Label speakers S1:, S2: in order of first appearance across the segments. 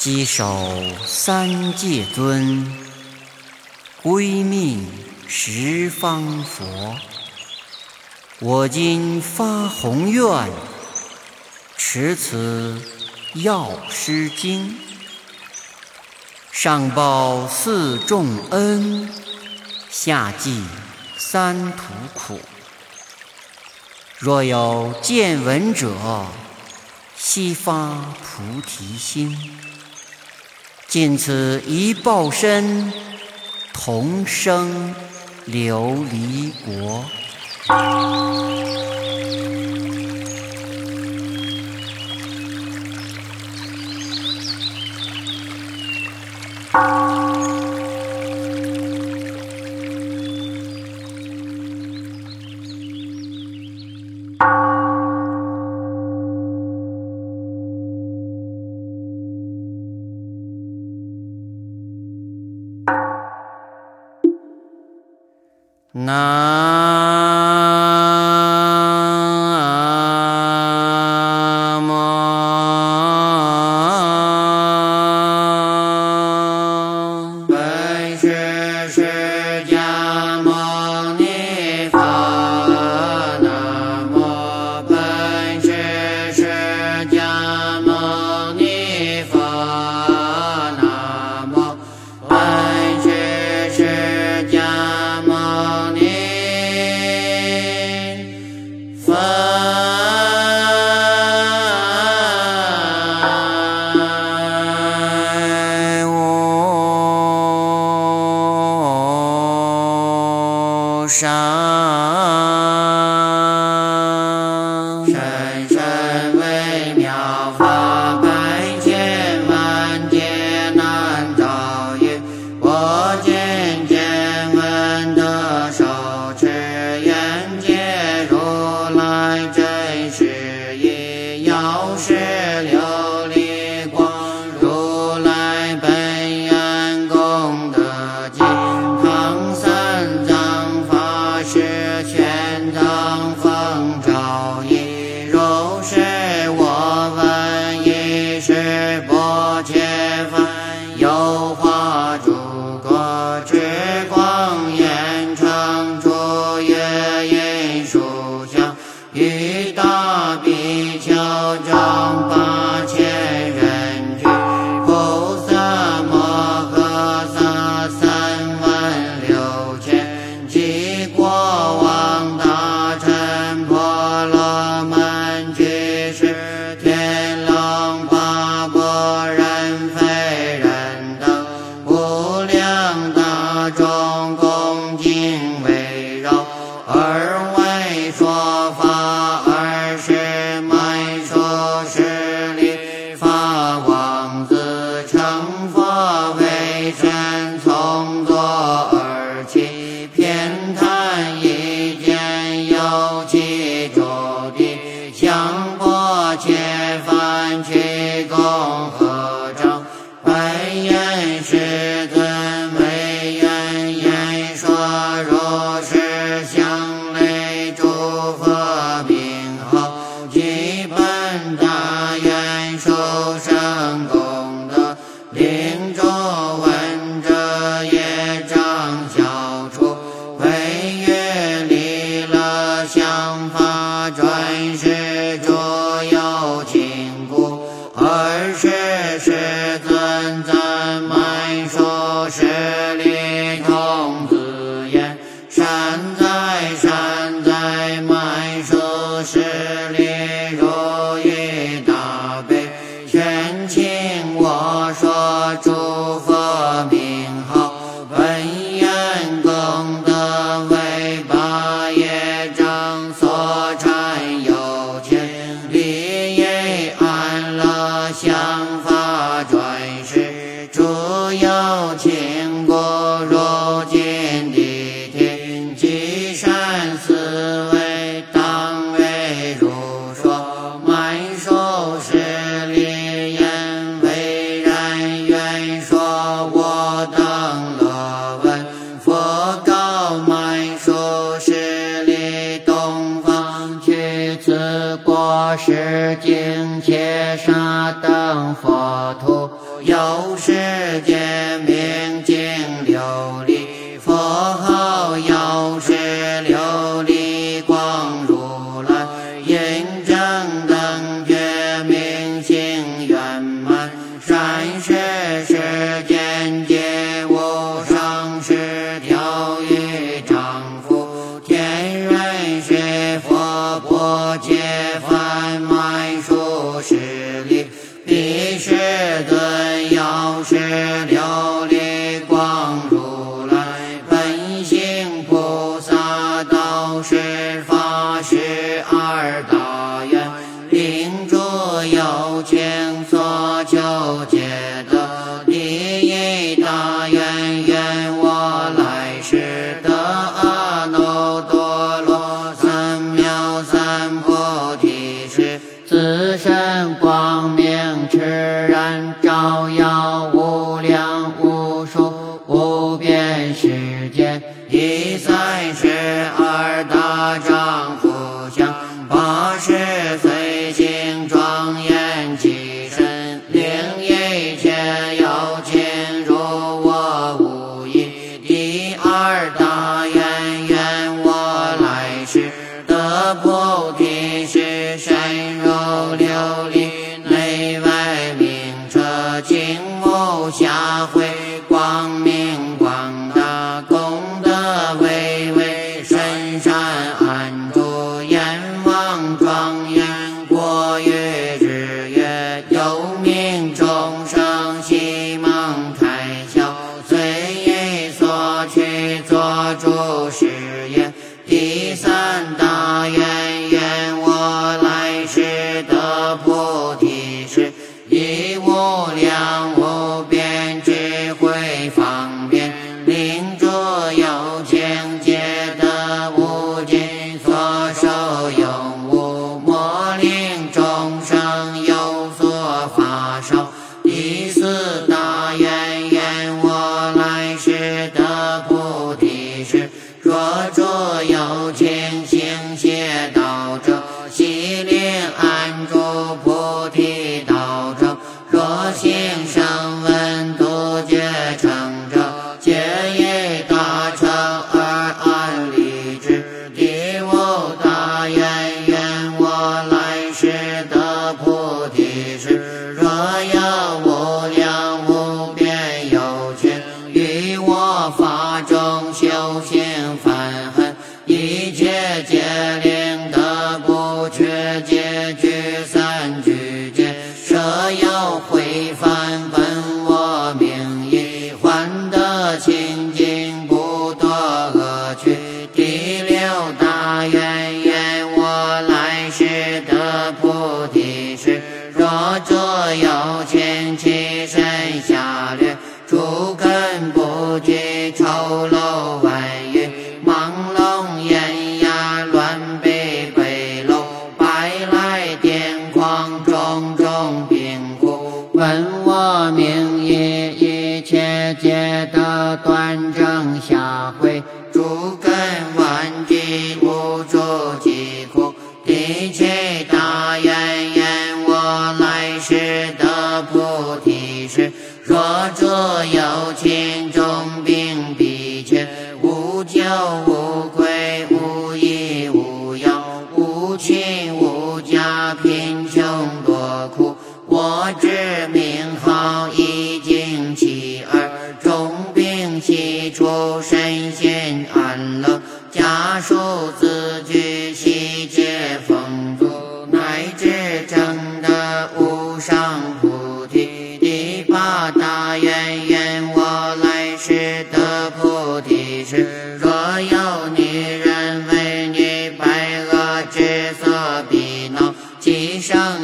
S1: 稽首三界尊，归命十方佛。我今发宏愿，持此药师经，上报四重恩，下济三途苦。若有见闻者，悉发菩提心。尽此一报身同生琉璃国。佛陀，又是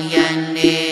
S1: 其生眼里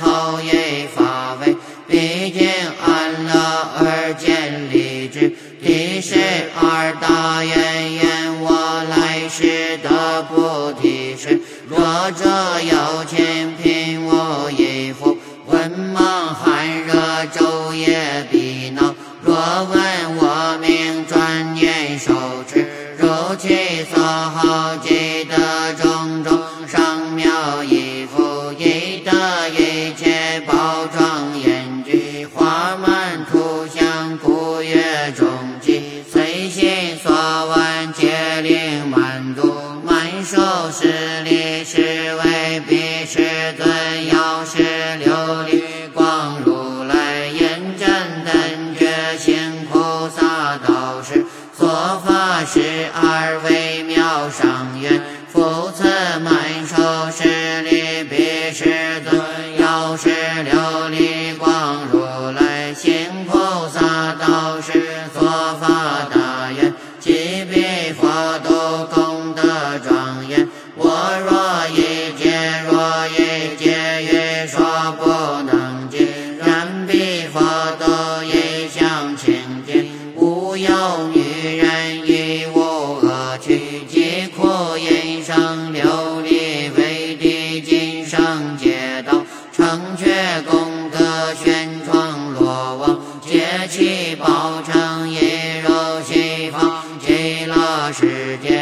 S1: 后也发非毕竟安乐而见利之，彼时而大愿。愿我来世得菩提时，若者有。again.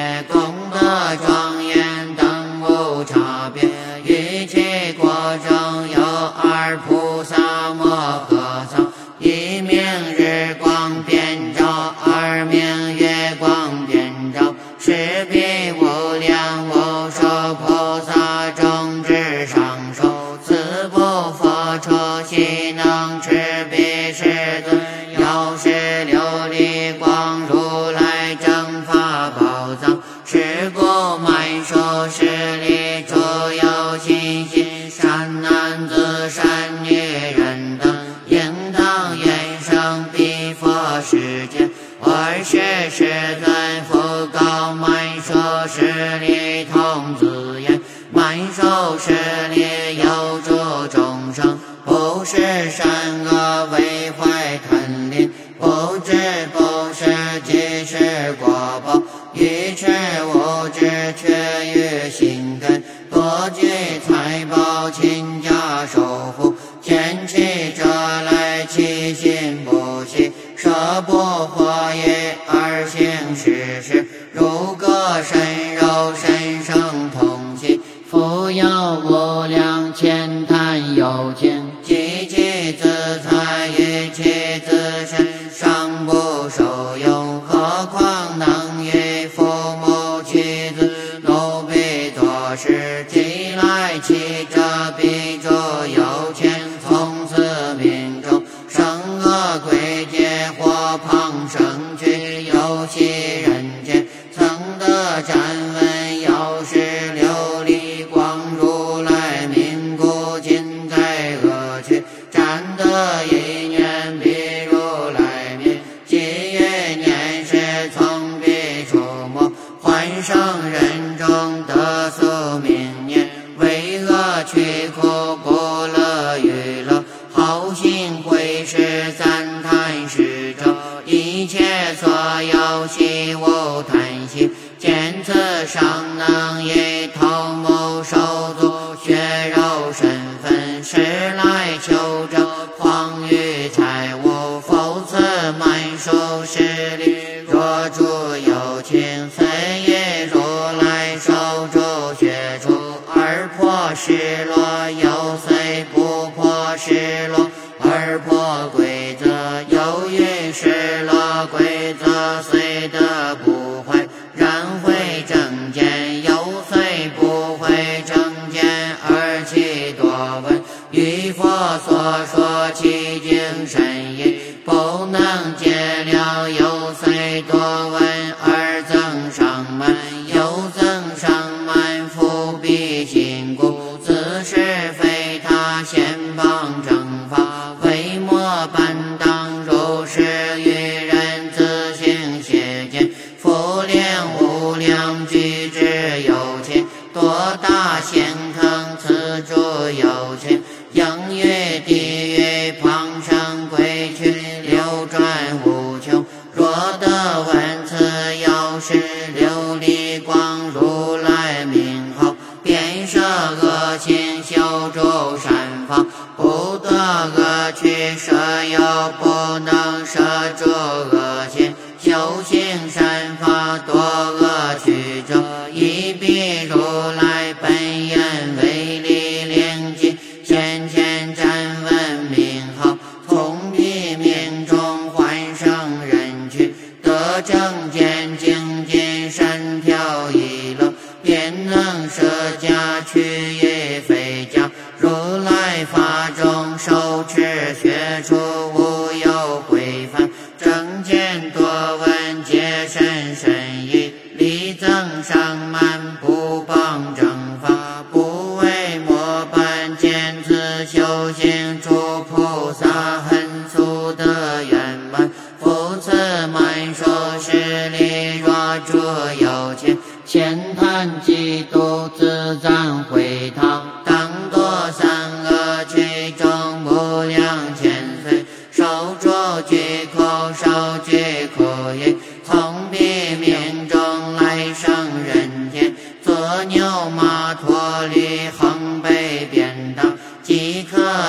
S1: 因而行事事，如歌身肉身生同心，扶摇无量千坛有情。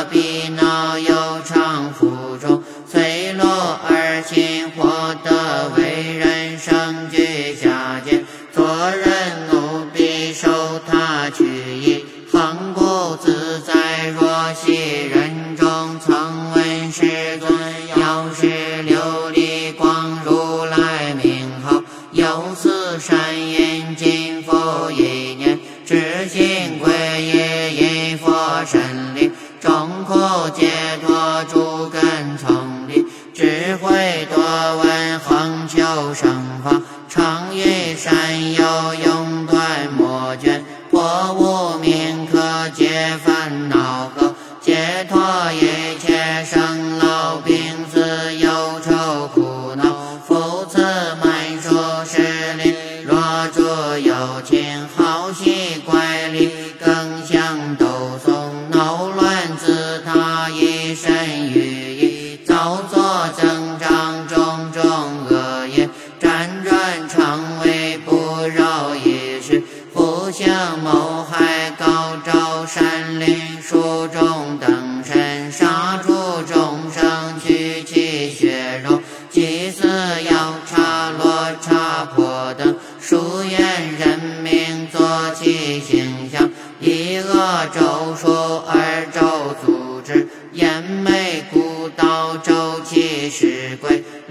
S1: Pina.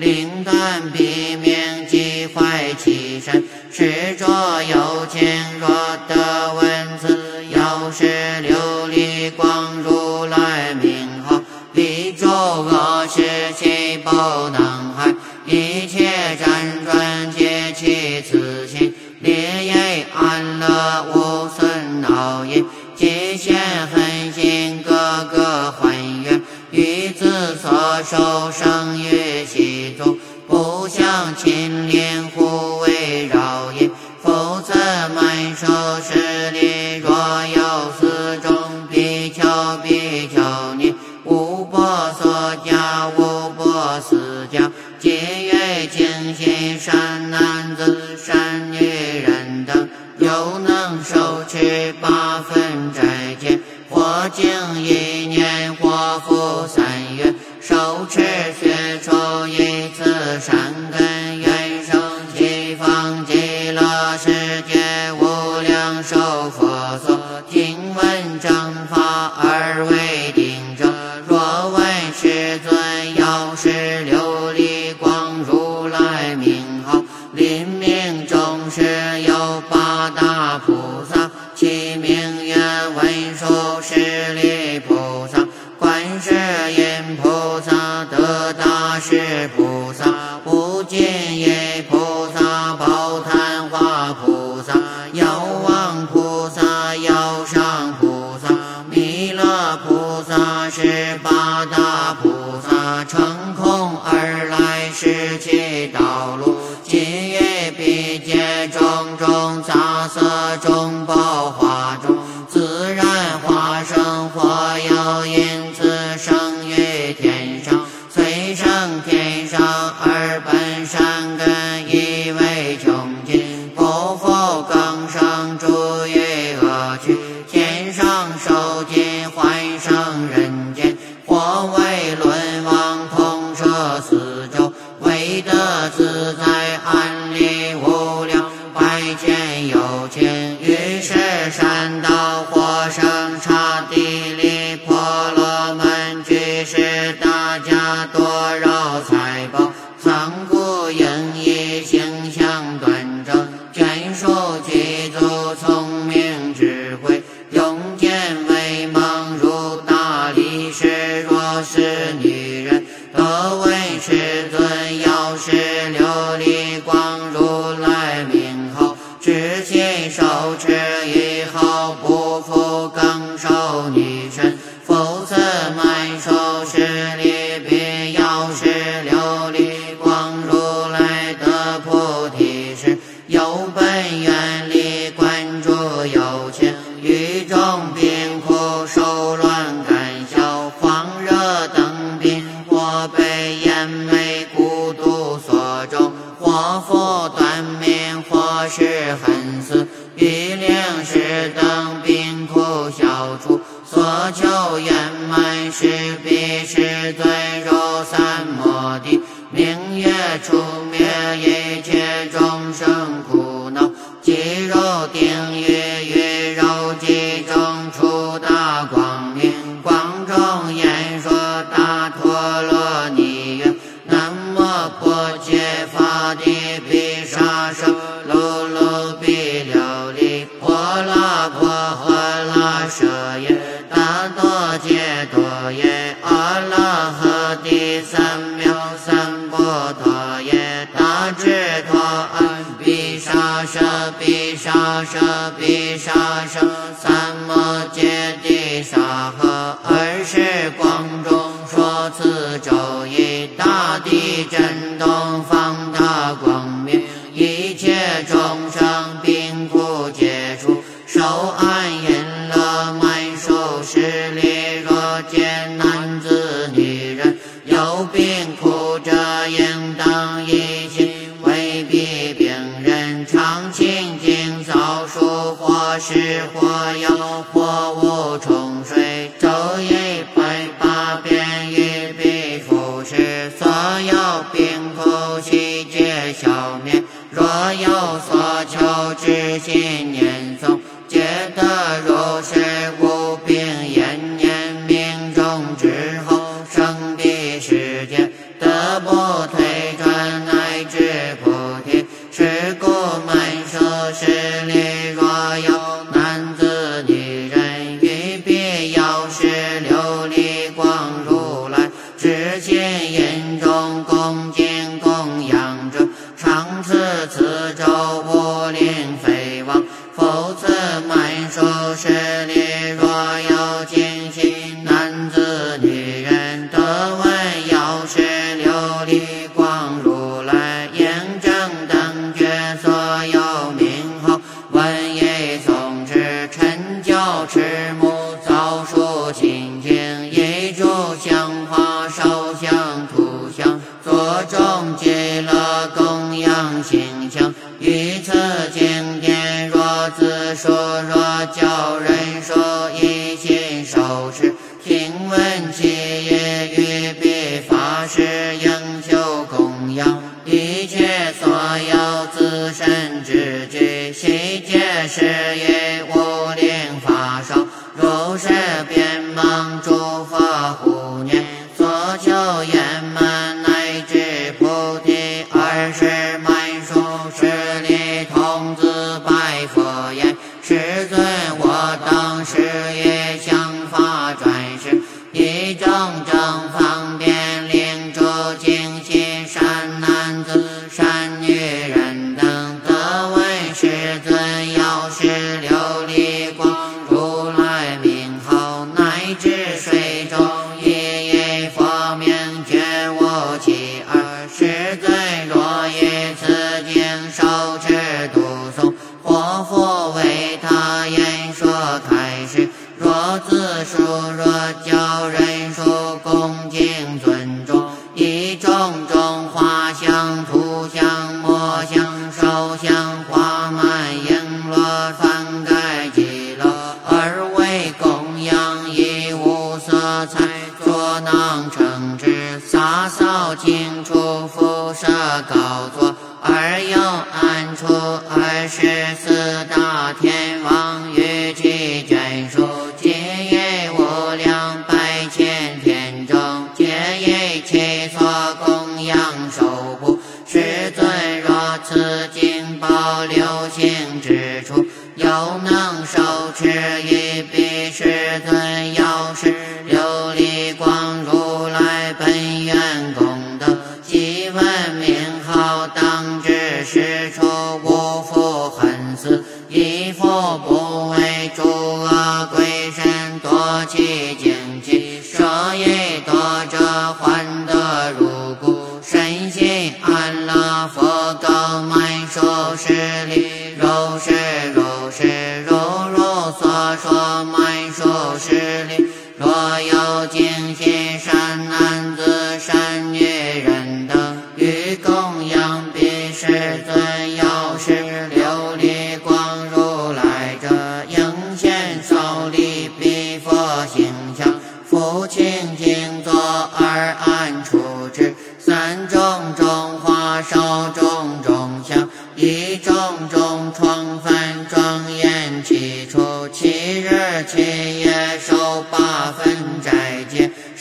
S1: 灵断彼命即坏其身。持着有情若得文字，要是琉璃光如来名号，离诸恶事其不能害，一切辗转皆其此心。烈焰安乐无损恼因，极限恒心各个还原，于自所受生。Traffic. 十八大菩萨，成得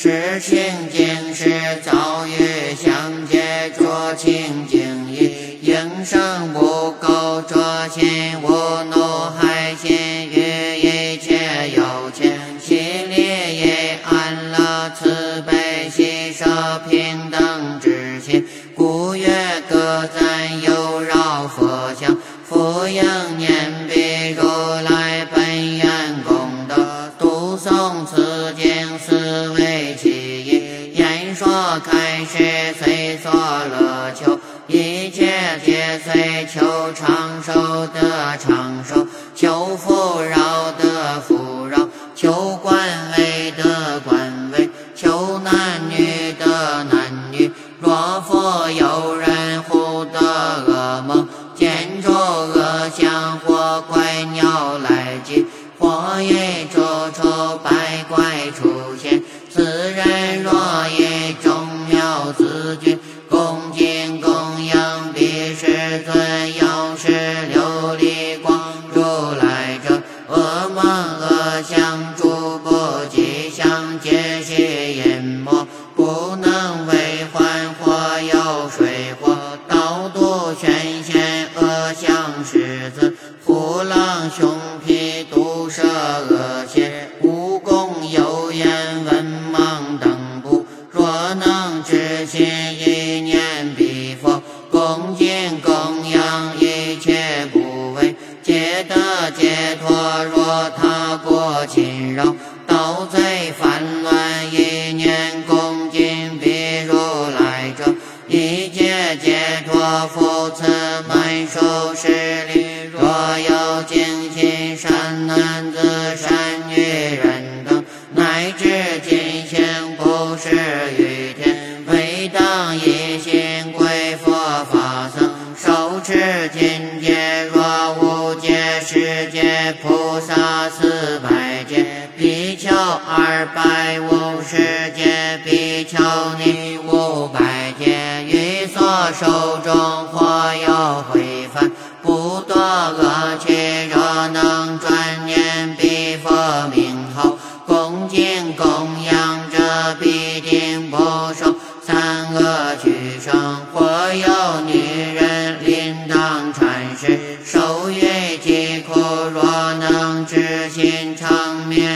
S1: 是清净。长寿的长寿，求富饶的富饶，求官位的官位，求男女的男女。若佛有人护得噩梦，见着恶相或怪鸟来急，或一捉捉百怪出现，此人若也中了此句，若能知心成灭。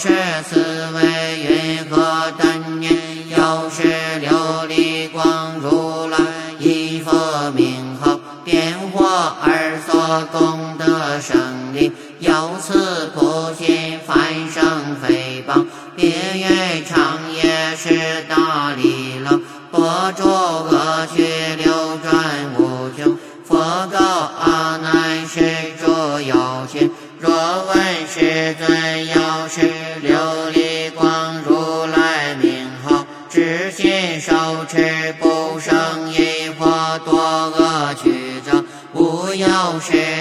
S1: 是四维云何等念，又是琉璃光如来一佛名号，变化而作功德胜利，由此普心凡圣诽谤。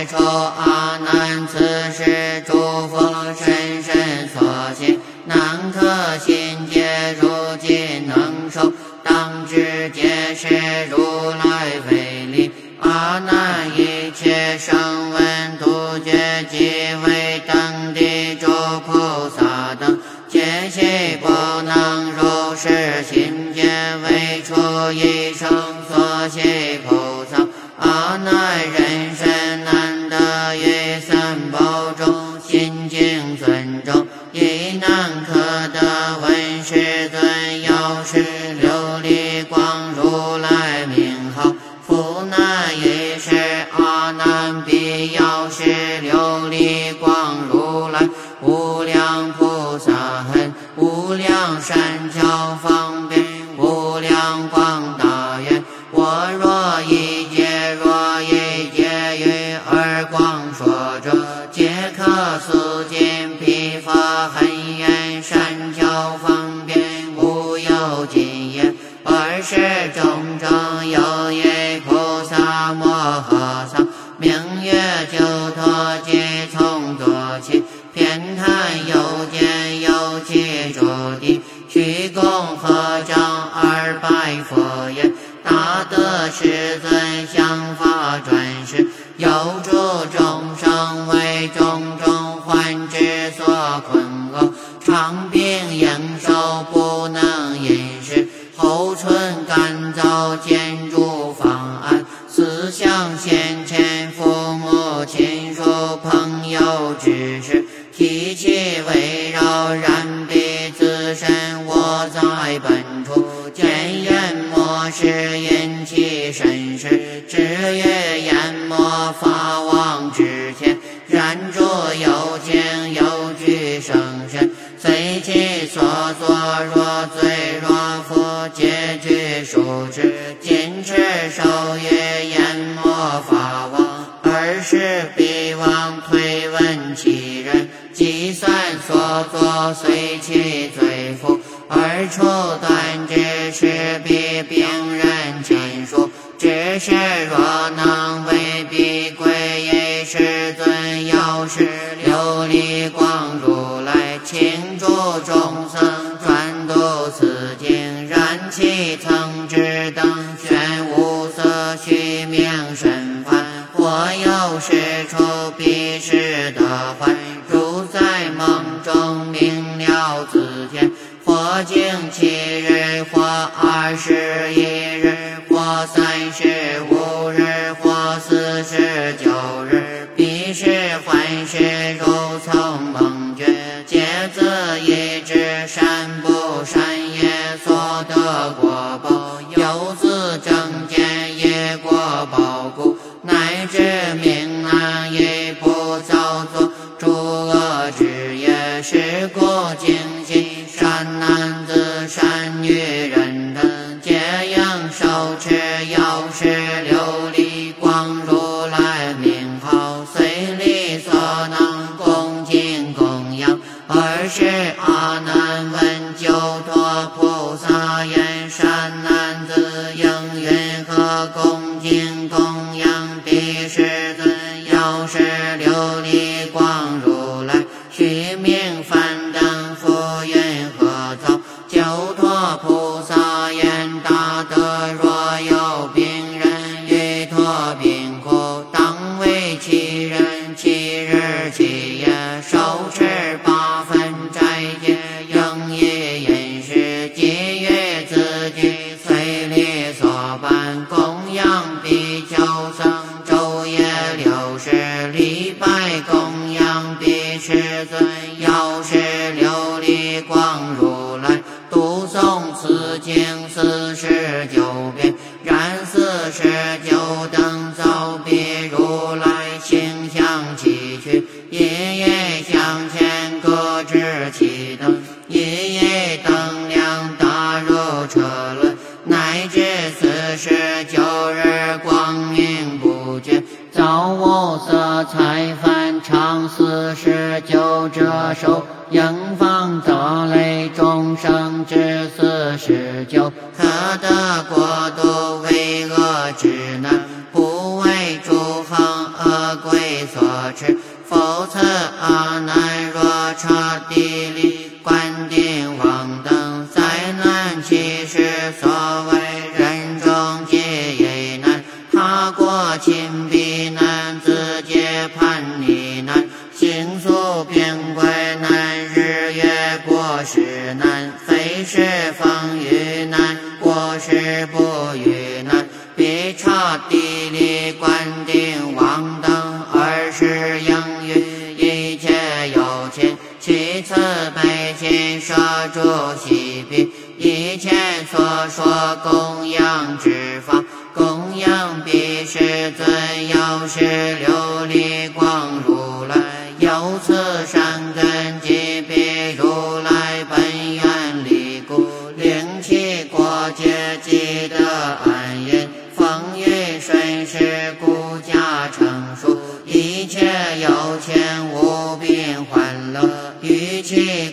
S1: 咒阿难，此时诸佛深深所现，难可信解。如今能受，当知皆是如来为力。阿难，一切声闻独觉即为等地诸菩萨等，皆悉不能如是心解，为出一生。和尚，明月就托鸡从左起，偏袒右肩右地，鞠躬合掌而拜佛言，大德是。所作若罪若福，皆具数之。今持受约，淹没法王，而是必王推问其人，计算所作随其罪福，而处断之。是彼病人亲述，只是若能为彼归依师尊，有是。是出彼视的坏。如在梦中明了子天，佛经七日。四十九等照彼如来形象起去，一一向前各执其灯，一一灯亮大如车轮，乃至四十九日光明不绝，造物色彩凡常四十九者受应放得类众生至四十九。我说供养之法，供养彼世尊药师琉璃光如来，由此善根及彼如来本愿力故，令其过皆即得安隐，风雨顺时，故家成熟，一切有钱无病，欢乐欲趣。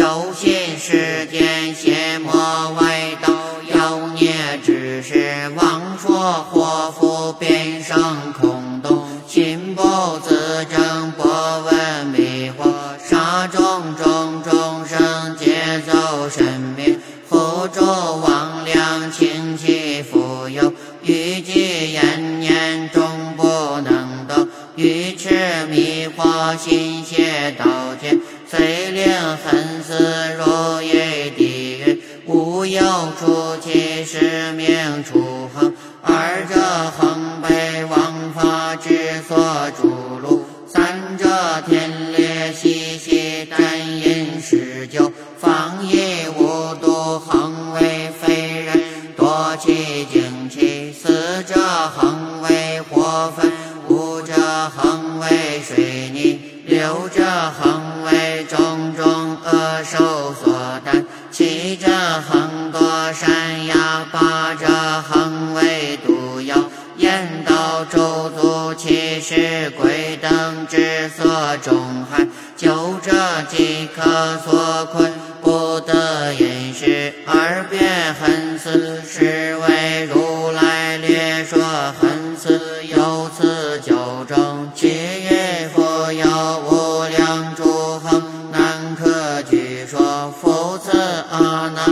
S1: 修行世间邪魔、外道、妖孽、只是妄说、祸福、变成、空洞、心不自证、不闻迷惑、杀众生众生、皆走神明、辅助亡灵、亲戚、富有、愚计、延年、终不能动、愚痴、迷惑、心。界，遂令恨死如于地狱，无有出其使命出恒，二者恒被王法之所著是鬼等之所中害，九者即可所困，不得饮食，而别恨死，是为如来略说恨死，有此九种，其余复有无量诸恒，难可据说。复次阿难，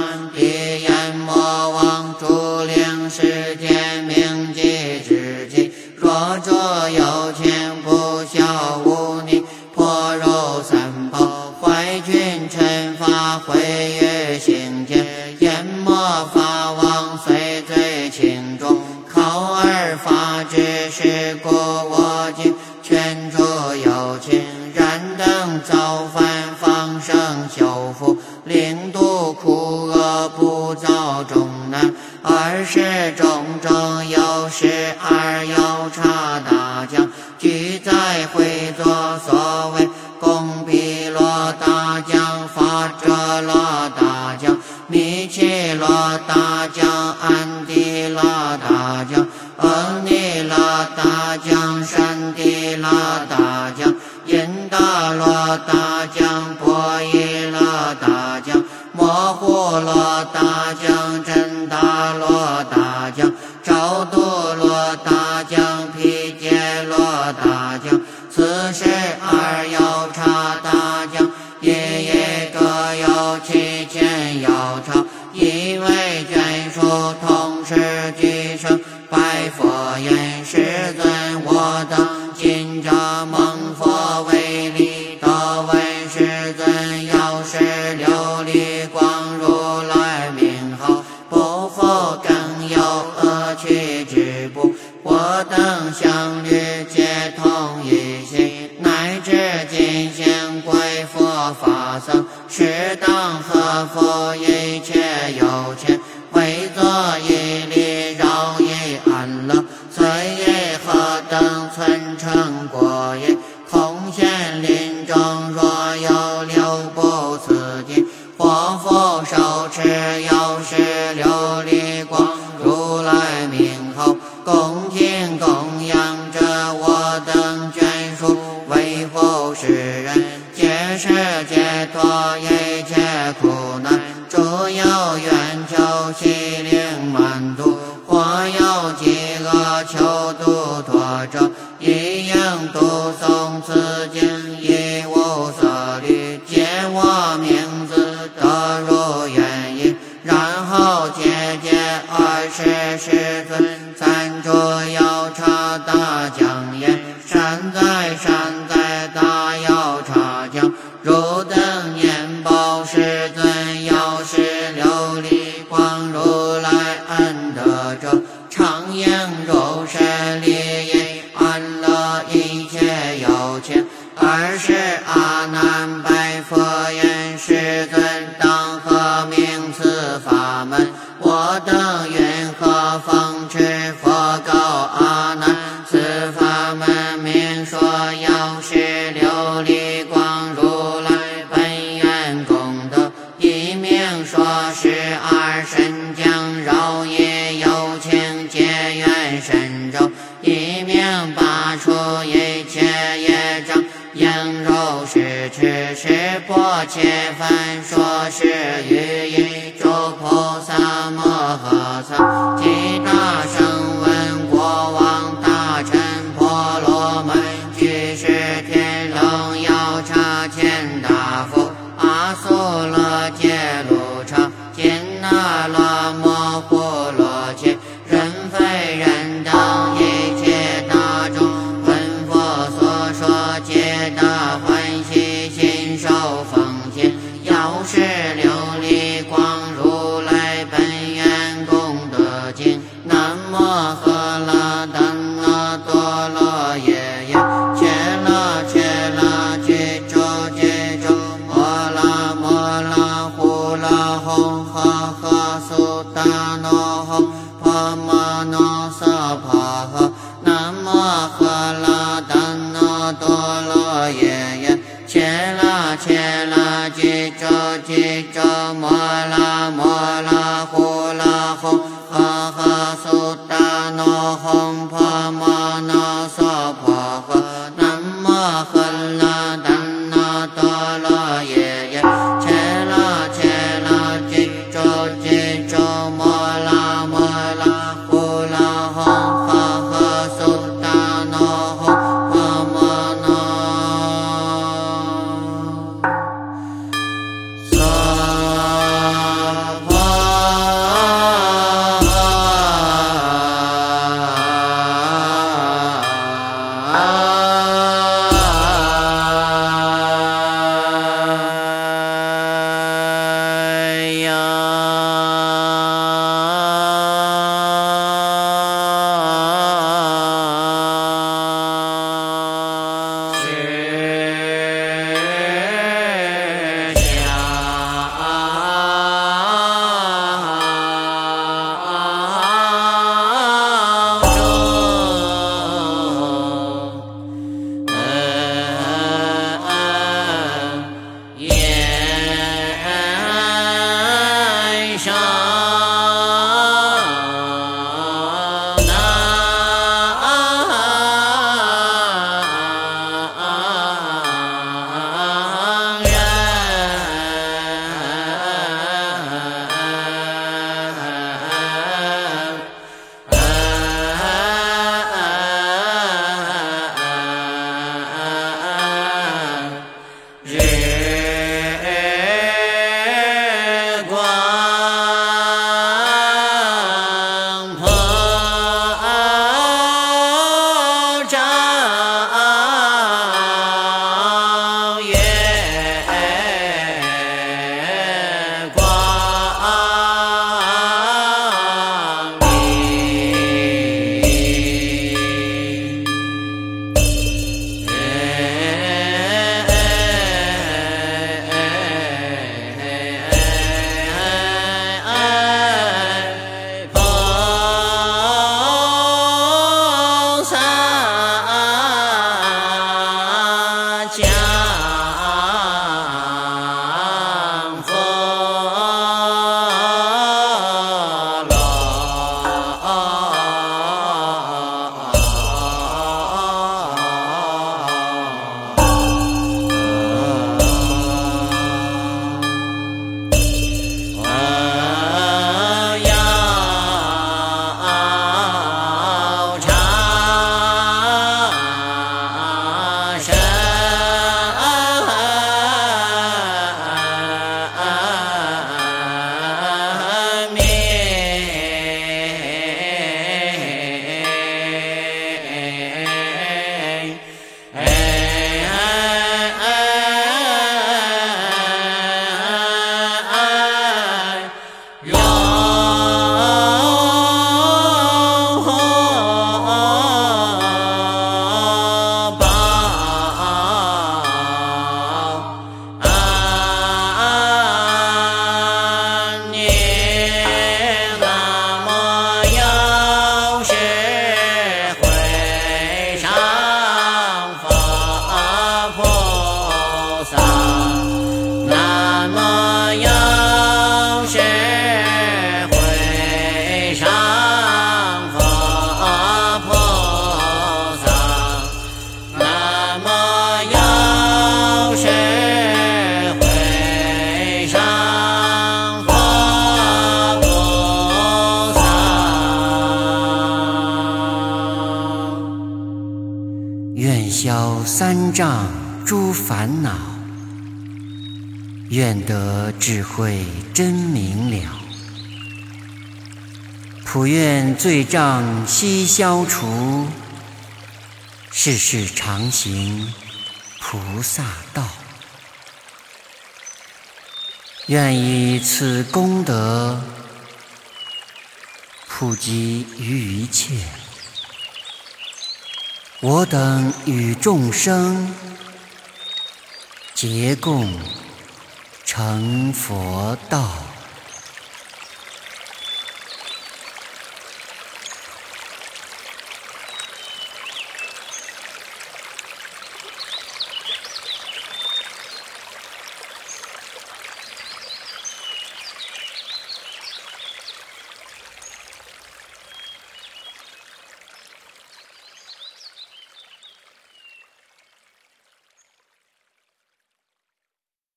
S1: 生修福，令度苦厄，不造重难。二十种种有十二有察大将，俱在会作所谓共毗罗大将、法者罗大将、密契罗大将、安今者蒙佛为力，得闻世尊要是琉璃光如来名号，不复更有恶趣之不。我等相侣皆同一心，乃至今行归佛法僧，是当何复一世界多呀一名说是二神将饶益有情结缘神州，一名拔除一切业障，应如是持持破切梵说是余音。障诸烦恼，愿得智慧真明了。普愿罪障悉消除，世世常行菩萨道。愿以此功德，普及于一切。我等与众生，结共成佛道。